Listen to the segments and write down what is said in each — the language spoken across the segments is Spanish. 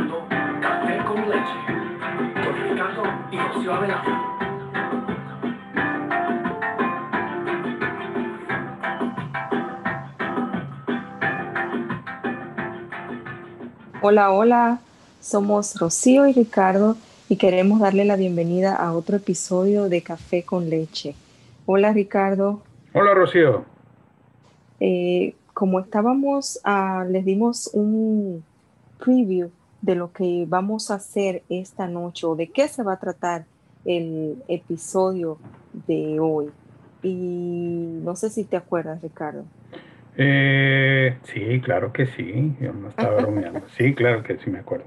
escuchando Café con Leche con Ricardo y Rocío Avelano. Hola, hola, somos Rocío y Ricardo y queremos darle la bienvenida a otro episodio de Café con Leche. Hola Ricardo. Hola Rocío. Eh, como estábamos, ah, les dimos un preview de lo que vamos a hacer esta noche o de qué se va a tratar el episodio de hoy. Y no sé si te acuerdas, Ricardo. Eh, sí, claro que sí. Yo no estaba bromeando. Sí, claro que sí me acuerdo.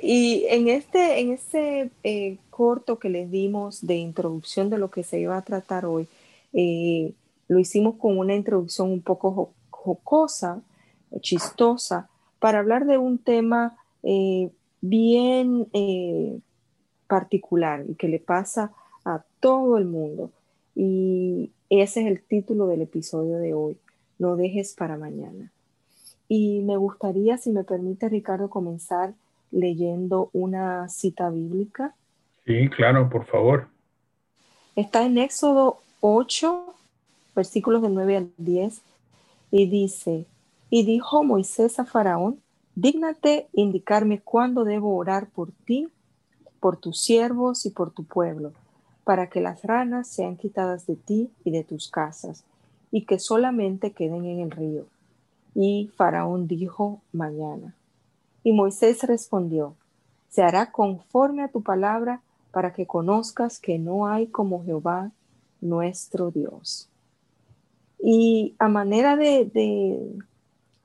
Y en este, en este eh, corto que les dimos de introducción de lo que se iba a tratar hoy, eh, lo hicimos con una introducción un poco jocosa, chistosa, para hablar de un tema bien particular y que le pasa a todo el mundo. Y ese es el título del episodio de hoy lo dejes para mañana. Y me gustaría, si me permite, Ricardo, comenzar leyendo una cita bíblica. Sí, claro, por favor. Está en Éxodo 8, versículos de 9 al 10, y dice, y dijo Moisés a Faraón, dígnate indicarme cuándo debo orar por ti, por tus siervos y por tu pueblo, para que las ranas sean quitadas de ti y de tus casas y que solamente queden en el río. Y Faraón dijo, mañana. Y Moisés respondió, se hará conforme a tu palabra para que conozcas que no hay como Jehová nuestro Dios. Y a manera de,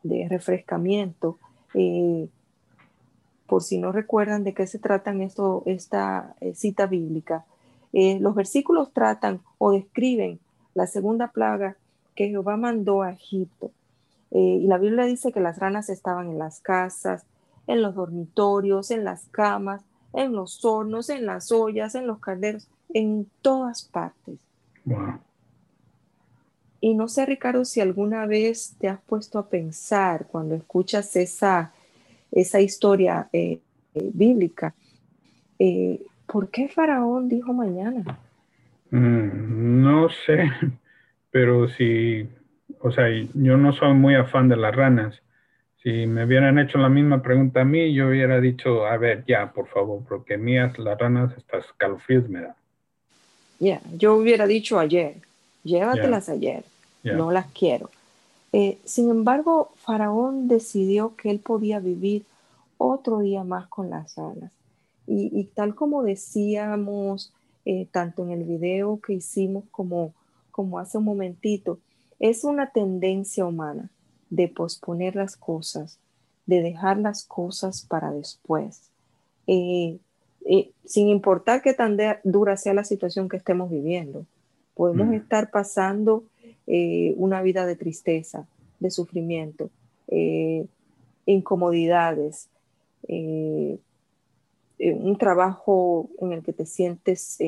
de, refrescamiento, eh, por si no recuerdan de qué se tratan esto, esta eh, cita bíblica, eh, los versículos tratan o describen la segunda plaga que Jehová mandó a Egipto. Y la Biblia dice que las ranas estaban en las casas, en los dormitorios, en las camas, en los hornos, en las ollas, en los calderos, en todas partes. Y no sé, Ricardo, si alguna vez te has puesto a pensar cuando escuchas esa, esa historia eh, eh, bíblica, ¿por qué Faraón dijo mañana? Mm, no sé, pero si, o sea, yo no soy muy afán de las ranas. Si me hubieran hecho la misma pregunta a mí, yo hubiera dicho, a ver, ya, por favor, porque mías las ranas, estas calofríos me dan. Ya, yo hubiera dicho ayer, llévatelas ayer, no las quiero. Eh, sin embargo, Faraón decidió que él podía vivir otro día más con las ranas. Y, tal como decíamos, eh, tanto en el video que hicimos como como hace un momentito, es una tendencia humana de posponer las cosas, de dejar las cosas para después, eh, eh, sin importar qué tan dura sea la situación que estemos viviendo. Podemos mm. estar pasando eh, una vida de tristeza, de sufrimiento, incomodidades, un trabajo en el que te sientes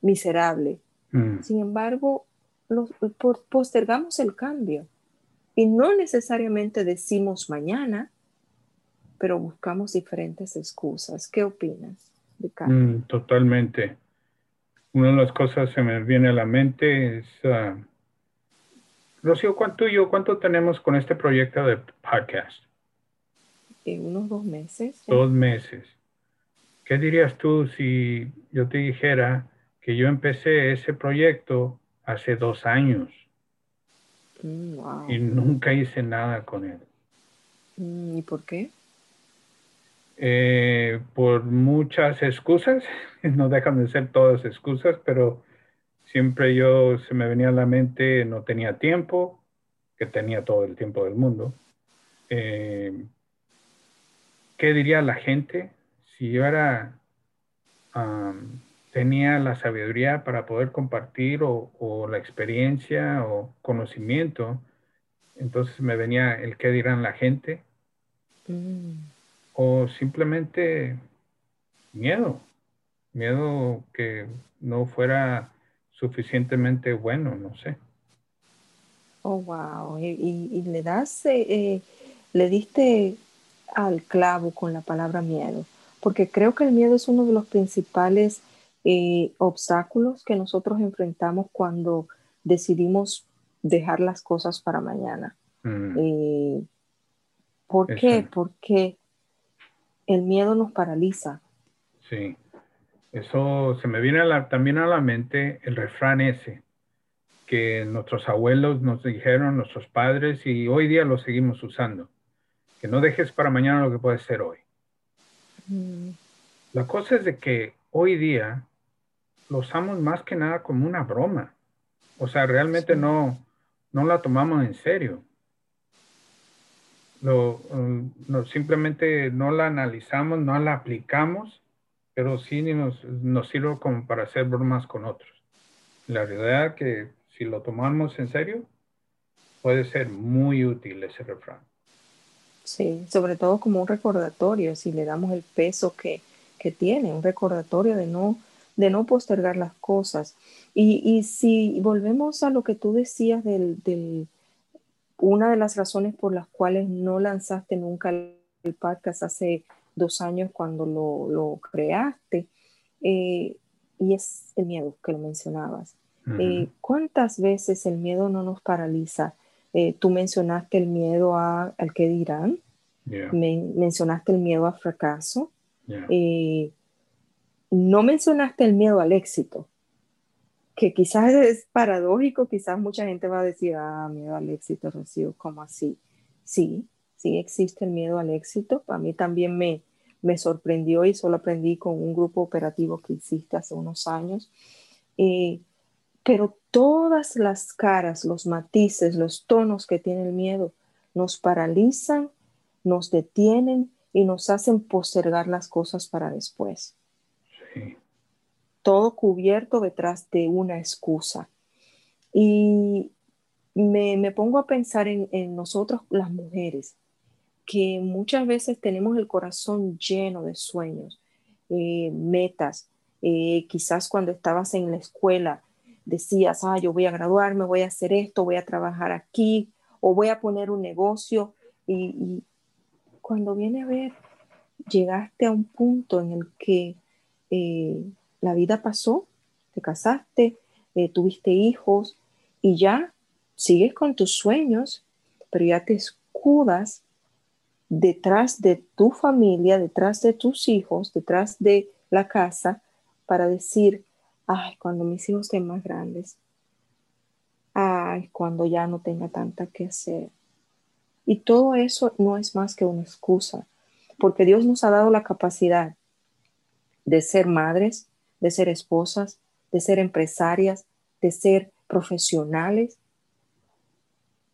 miserable, Mm. Sin embargo, postergamos el cambio y no necesariamente decimos mañana, pero buscamos diferentes excusas. ¿Qué opinas, Ricardo? Mm, totalmente. Una de las cosas que me viene a la mente es, uh, Rocío, ¿cuánto yo, cuánto tenemos con este proyecto de podcast? En unos dos meses. Dos meses. ¿Qué dirías tú si yo te dijera que yo empecé ese proyecto hace dos años mm, y nunca hice nada con él. Mm, ¿Y por qué? Eh, por muchas excusas, no dejan de ser todas excusas, pero siempre yo se me venía a la mente, no tenía tiempo, que tenía todo el tiempo del mundo. Eh, ¿Qué diría la gente si yo tenía la sabiduría para poder compartir o, la experiencia o conocimiento. Entonces me venía el qué dirán la gente. Mm. O simplemente miedo. Miedo que no fuera suficientemente bueno, no sé. Oh, wow. Y, le das, eh, eh, le diste al clavo con la palabra miedo, porque creo que el miedo es uno de los principales eh, obstáculos que nosotros enfrentamos cuando decidimos dejar las cosas para mañana. Mm. Eh, ¿Por qué? Porque el miedo nos paraliza. Sí, eso se me viene también a la mente el refrán ese, que nuestros abuelos nos dijeron, nuestros padres, y hoy día lo seguimos usando, que no dejes para mañana lo que puede ser hoy. Mm. La cosa es de que hoy día lo usamos más que nada como una broma. O sea, realmente no, no la tomamos en serio. Lo, mm, no, simplemente no la analizamos, no la aplicamos, pero sí nos, sirve como para hacer bromas con otros. La realidad que si lo tomamos en serio, puede ser muy útil ese refrán. Sí, sobre todo como un recordatorio, si le damos el peso que, tiene, un recordatorio de no, de no postergar las cosas. Y, si volvemos a lo que tú decías del, una de las razones por las cuales no lanzaste nunca el, podcast hace dos años cuando lo, lo creaste, eh, y es el miedo que lo mencionabas. Eh, ¿Cuántas veces el miedo no nos paraliza? Eh, tú mencionaste el miedo a, al que dirán, mencionaste el miedo al fracaso, no mencionaste el miedo al éxito que quizás es paradójico, quizás mucha gente va a decir, ah, miedo al éxito, Rocío, ¿cómo así? Sí, sí existe el miedo al éxito. A mí también me, me sorprendió y solo aprendí con un grupo operativo que existe hace unos años. Eh, pero todas las caras, los matices, los tonos que tiene el miedo nos paralizan, nos detienen y nos hacen postergar las cosas para después. Sí todo cubierto detrás de una excusa. Y me, pongo a pensar en, nosotros las mujeres, que muchas veces tenemos el corazón lleno de sueños, eh, metas. Eh, quizás cuando estabas en la escuela decías, ah, yo voy a graduarme, voy a hacer esto, voy a trabajar aquí, o voy a poner un negocio. Y, cuando viene a ver, llegaste a un punto en el que eh, la vida pasó, te casaste, eh, tuviste hijos y ya sigues con tus sueños, pero ya te escudas detrás de tu familia, detrás de tus hijos, detrás de la casa, para decir, ay, cuando mis hijos estén más grandes, ay, cuando ya no tenga tanta que hacer. Y todo eso no es más que una excusa, porque Dios nos ha dado la capacidad de ser madres, de ser esposas, de ser empresarias, de ser profesionales.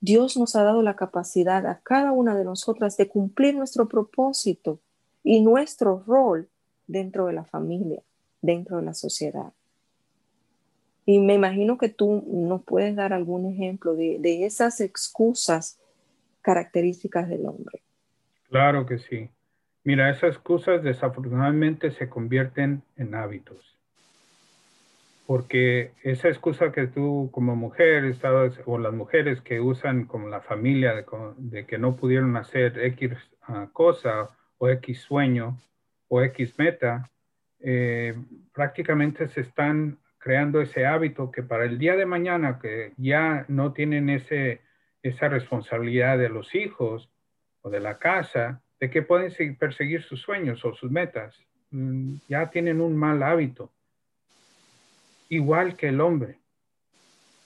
Dios nos ha dado la capacidad a cada una de nosotras de cumplir nuestro propósito y nuestro rol dentro de la familia, dentro de la sociedad. Y me imagino que tú nos puedes dar algún ejemplo de, de esas excusas características del hombre. Claro que sí. Mira, esas excusas desafortunadamente se convierten en hábitos porque esa excusa que tú como mujer estabas, o las mujeres que usan como la familia de, que no pudieron hacer X ah, cosa o X sueño o X meta, eh, prácticamente se están creando ese hábito que para el día de mañana que ya no tienen ese, esa responsabilidad de los hijos o de la casa, de que pueden perseguir sus sueños o sus metas, mm, ya tienen un mal hábito igual que el hombre.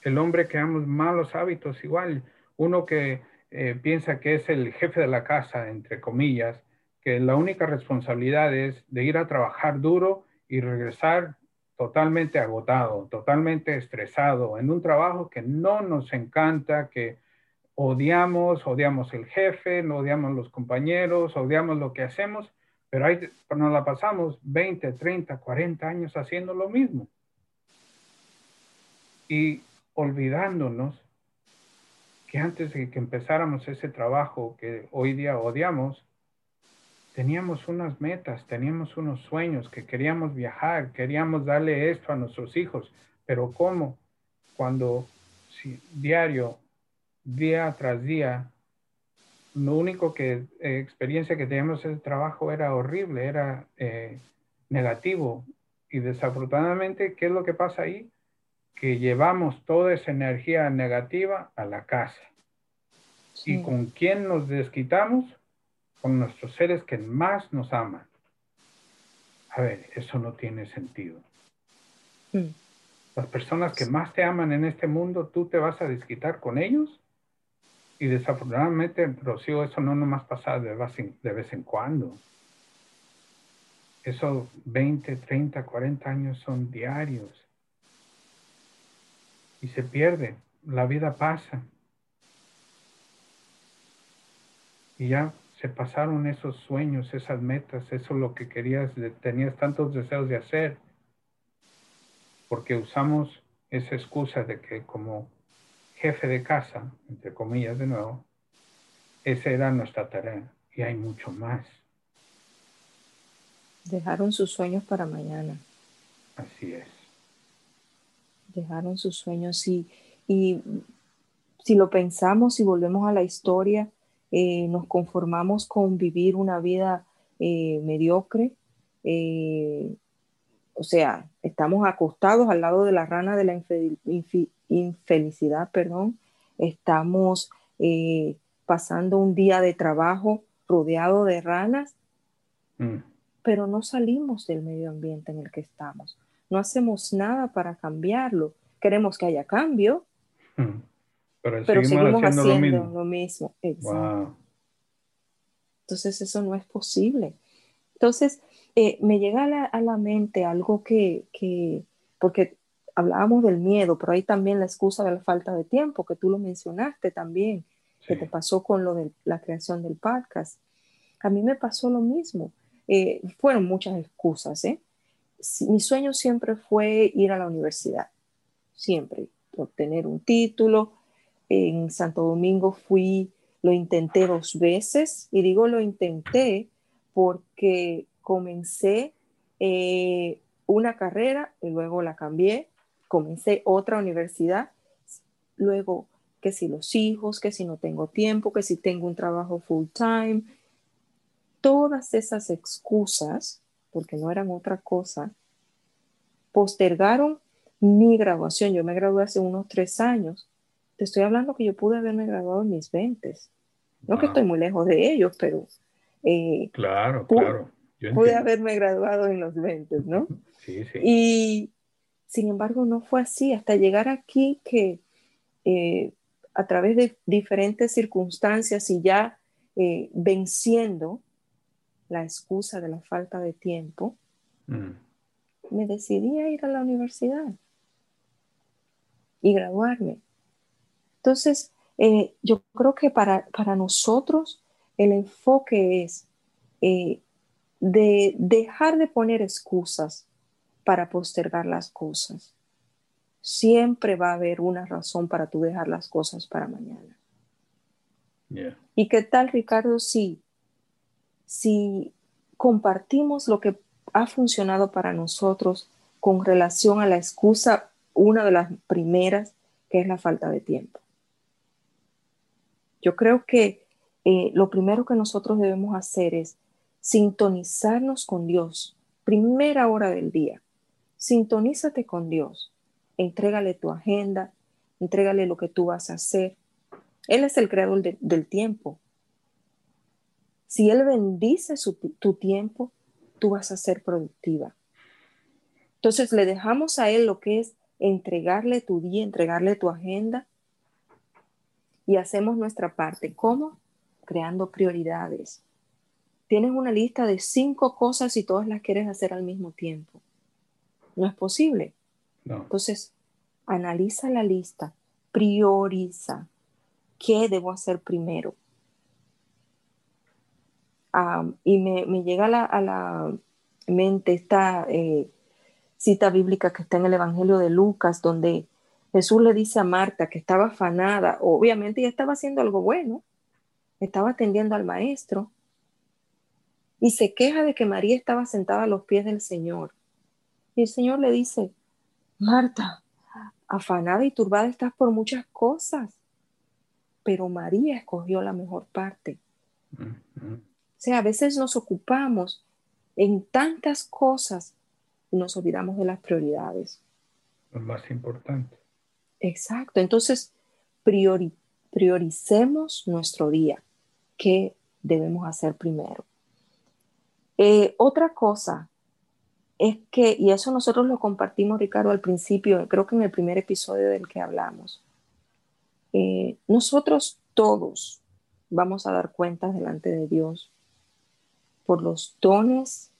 El hombre que ama malos hábitos, igual. Uno que eh, piensa que es el jefe de la casa, entre comillas, que la única responsabilidad es de ir a trabajar duro y regresar totalmente agotado, totalmente estresado, en un trabajo que no nos encanta, que odiamos, odiamos el jefe, odiamos los compañeros, odiamos lo que hacemos, pero ahí nos la pasamos 20, 30, 40 años haciendo lo mismo y olvidándonos que antes de que empezáramos ese trabajo que hoy día odiamos, teníamos unas metas, teníamos unos sueños, que queríamos viajar, queríamos darle esto a nuestros hijos, pero ¿cómo? Cuando diario, día tras día, lo único que eh, experiencia que teníamos en el trabajo era horrible, era eh, negativo. Y desafortunadamente, ¿qué es lo que pasa ahí? Que llevamos toda esa energía negativa a la casa. ¿Y con quién nos desquitamos? Con nuestros seres que más nos aman. A ver, eso no tiene sentido. Mm. Las personas que más te aman en este mundo, tú te vas a desquitar con ellos. Y desafortunadamente, Rocío, eso no nomás pasa de vez en, de vez en cuando. Esos 20, 30, 40 años son diarios. Y se pierde. La vida pasa. Y ya se pasaron esos sueños, esas metas, eso lo que querías, tenías tantos deseos de hacer porque usamos esa excusa de que como jefe de casa, entre comillas de nuevo, esa era nuestra tarea y hay mucho más. Dejaron sus sueños para mañana. Así es. Dejaron sus sueños y, y si lo pensamos y volvemos a la historia, eh, nos conformamos con vivir una vida eh, mediocre, eh, o sea, estamos acostados al lado de la rana de la infelicidad, perdón, estamos pasando un día de trabajo rodeado de ranas, mm. pero no salimos del medio ambiente en el que estamos, no hacemos nada para cambiarlo, queremos que haya cambio, mm. pero, seguimos, haciendo, lo mismo. Entonces eso no es posible. Entonces, eh, me llega a la, mente algo que, porque hablábamos del miedo, pero hay también la excusa de la falta de tiempo, que tú lo mencionaste también, que te pasó con lo de la creación del podcast. A mí me pasó lo mismo. Eh, fueron muchas excusas. ¿eh? Mi sueño siempre fue ir a la universidad, siempre, obtener un título. En Santo Domingo fui, lo intenté dos veces, y digo lo intenté porque comencé eh, una carrera y luego la cambié, comencé otra universidad, luego que si los hijos, que si no tengo tiempo, que si tengo un trabajo full time, todas esas excusas, porque no eran otra cosa, postergaron mi graduación. Yo me gradué hace unos tres años. Te estoy hablando que yo pude haberme graduado en mis 20. No que estoy muy lejos de ellos, pero... Eh, claro, claro pude haberme graduado en los 20, ¿no? Sí, sí. Y sin embargo no fue así, hasta llegar aquí que eh, a través de diferentes circunstancias y ya eh, venciendo la excusa de la falta de tiempo, mm. me decidí a ir a la universidad y graduarme. Entonces, eh, yo creo que para, para nosotros el enfoque es de dejar de poner excusas para postergar las cosas. Siempre va a haber una razón para tú dejar las cosas para mañana. ¿Y qué tal, Ricardo, si, si compartimos lo que ha funcionado para nosotros con relación a la excusa, una de las primeras, que es la falta de tiempo? Yo creo que eh, lo primero que nosotros debemos hacer es sintonizarnos con Dios, primera hora del día. Sintonízate con Dios, entrégale tu agenda, entrégale lo que tú vas a hacer. Él es el creador del tiempo. Si Él bendice tu tiempo, tú vas a ser productiva. Entonces le dejamos a Él lo que es entregarle tu día, entregarle tu agenda y hacemos nuestra parte. ¿Cómo? Creando prioridades, tienes una lista de cinco cosas y todas las quieres hacer al mismo tiempo. No es posible. Entonces, analiza la lista, prioriza. ¿Qué debo hacer primero? Y me, llega a la, mente esta eh, cita bíblica que está en el Evangelio de Lucas, donde Jesús le dice a Marta que estaba afanada, obviamente ella estaba haciendo algo bueno, estaba atendiendo al maestro, y se queja de que María estaba sentada a los pies del Señor. Y el Señor le dice, Marta, afanada y turbada estás por muchas cosas, pero María escogió la mejor parte O sea, a veces nos ocupamos en tantas cosas y nos olvidamos de las prioridades. Lo más importante. Exacto. Entonces, prioricemos nuestro día. ¿Qué debemos hacer primero? Eh, otra cosa es que, y eso nosotros lo compartimos, Ricardo, al principio, creo que en el primer episodio del que hablamos, eh, nosotros todos vamos a dar cuentas delante de Dios por los dones,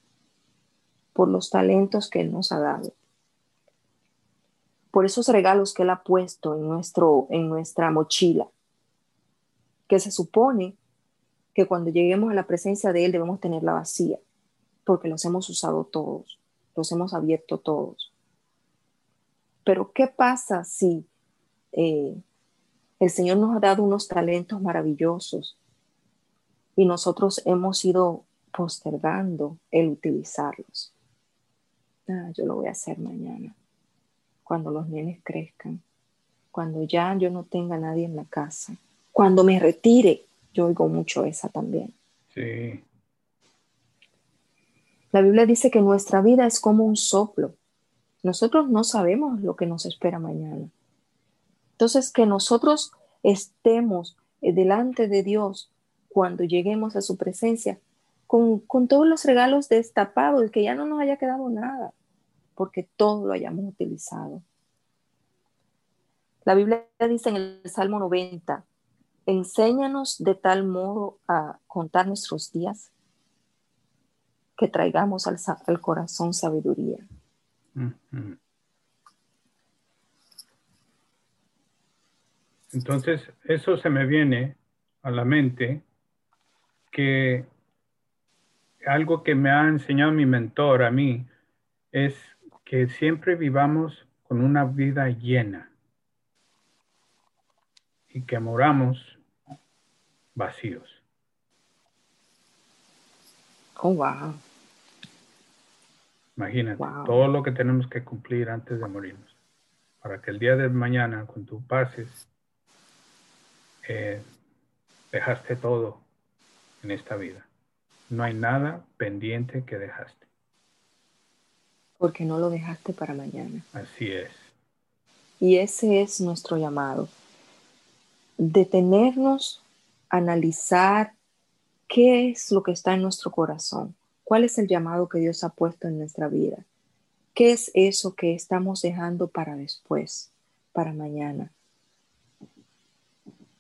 por los talentos que Él nos ha dado, por esos regalos que Él ha puesto en, nuestro, en nuestra mochila, que se supone que cuando lleguemos a la presencia de Él debemos tenerla vacía, porque los hemos usado todos, los hemos abierto todos. Pero ¿qué pasa si eh, el Señor nos ha dado unos talentos maravillosos y nosotros hemos ido postergando el utilizarlos. Ah, yo lo voy a hacer mañana, cuando los nenes crezcan, cuando ya yo no tenga nadie en la casa, cuando me retire. Yo oigo mucho esa también. Sí. La Biblia dice que nuestra vida es como un soplo. Nosotros no sabemos lo que nos espera mañana. Entonces, que nosotros estemos eh, delante de Dios cuando lleguemos a su presencia con, todos los regalos destapados, que ya no nos haya quedado nada, porque todo lo hayamos utilizado. La Biblia dice en el Salmo 90, enséñanos de tal modo a contar nuestros días que traigamos al, corazón sabiduría. Entonces, eso se me viene a la mente que algo que me ha enseñado mi mentor a mí es que siempre vivamos con una vida llena y que moramos vacíos. Oh, wow. Imagínate todo lo que tenemos que cumplir antes de morirnos, para que el día de mañana, cuando tú pases, eh, dejaste todo en esta vida. No hay nada pendiente que dejaste. Porque no lo dejaste para mañana. Así es. Y ese es nuestro llamado. Detenernos, analizar qué es lo que está en nuestro corazón. ¿Cuál es el llamado que Dios ha puesto en nuestra vida? ¿Qué es eso que estamos dejando para después, para mañana?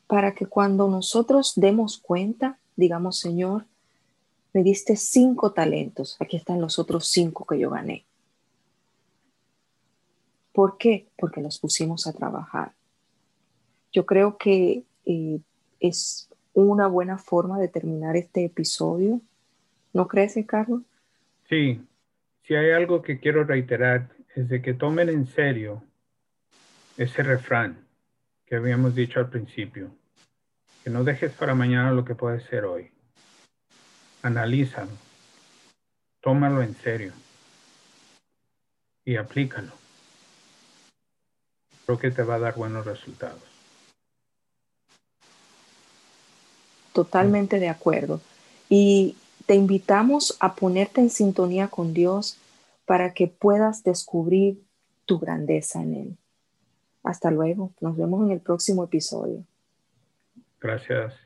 para que cuando nosotros demos cuenta, digamos, Señor, me diste cinco talentos, aquí están los otros cinco que yo gané. ¿Por qué? Porque los pusimos a trabajar. Yo creo que eh, es una buena forma de terminar este episodio. ¿No crees, Carlos? Sí, si hay algo que quiero reiterar es de que tomen en serio ese refrán que habíamos dicho al principio. Que no dejes para mañana lo que puede ser hoy. Analízalo. Tómalo en serio. Y aplícalo. Creo que te va a dar buenos resultados. Totalmente de acuerdo. Y te invitamos a ponerte en sintonía con Dios para que puedas descubrir tu grandeza en Él. Hasta luego. Nos vemos en el próximo episodio. Gracias.